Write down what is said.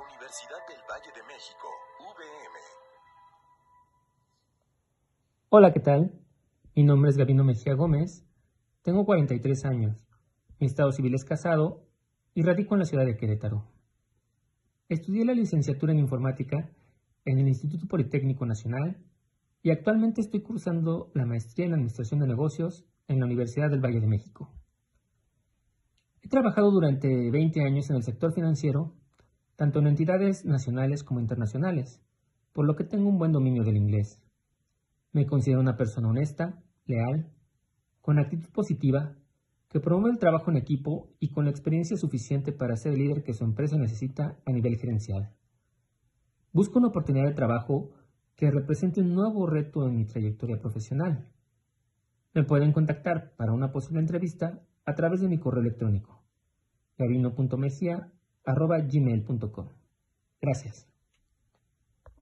Universidad del Valle de México, VM. Hola, ¿qué tal? Mi nombre es Gabino Mejía Gómez, tengo 43 años, mi estado civil es casado y radico en la ciudad de Querétaro. Estudié la licenciatura en informática en el Instituto Politécnico Nacional y actualmente estoy cursando la maestría en Administración de Negocios en la Universidad del Valle de México. He trabajado durante 20 años en el sector financiero, tanto en entidades nacionales como internacionales, por lo que tengo un buen dominio del inglés. Me considero una persona honesta, leal, con actitud positiva, que promueve el trabajo en equipo y con la experiencia suficiente para ser el líder que su empresa necesita a nivel gerencial. Busco una oportunidad de trabajo que represente un nuevo reto en mi trayectoria profesional. Me pueden contactar para una posible entrevista a través de mi correo electrónico gabino.mesia.gmail.com. Gracias.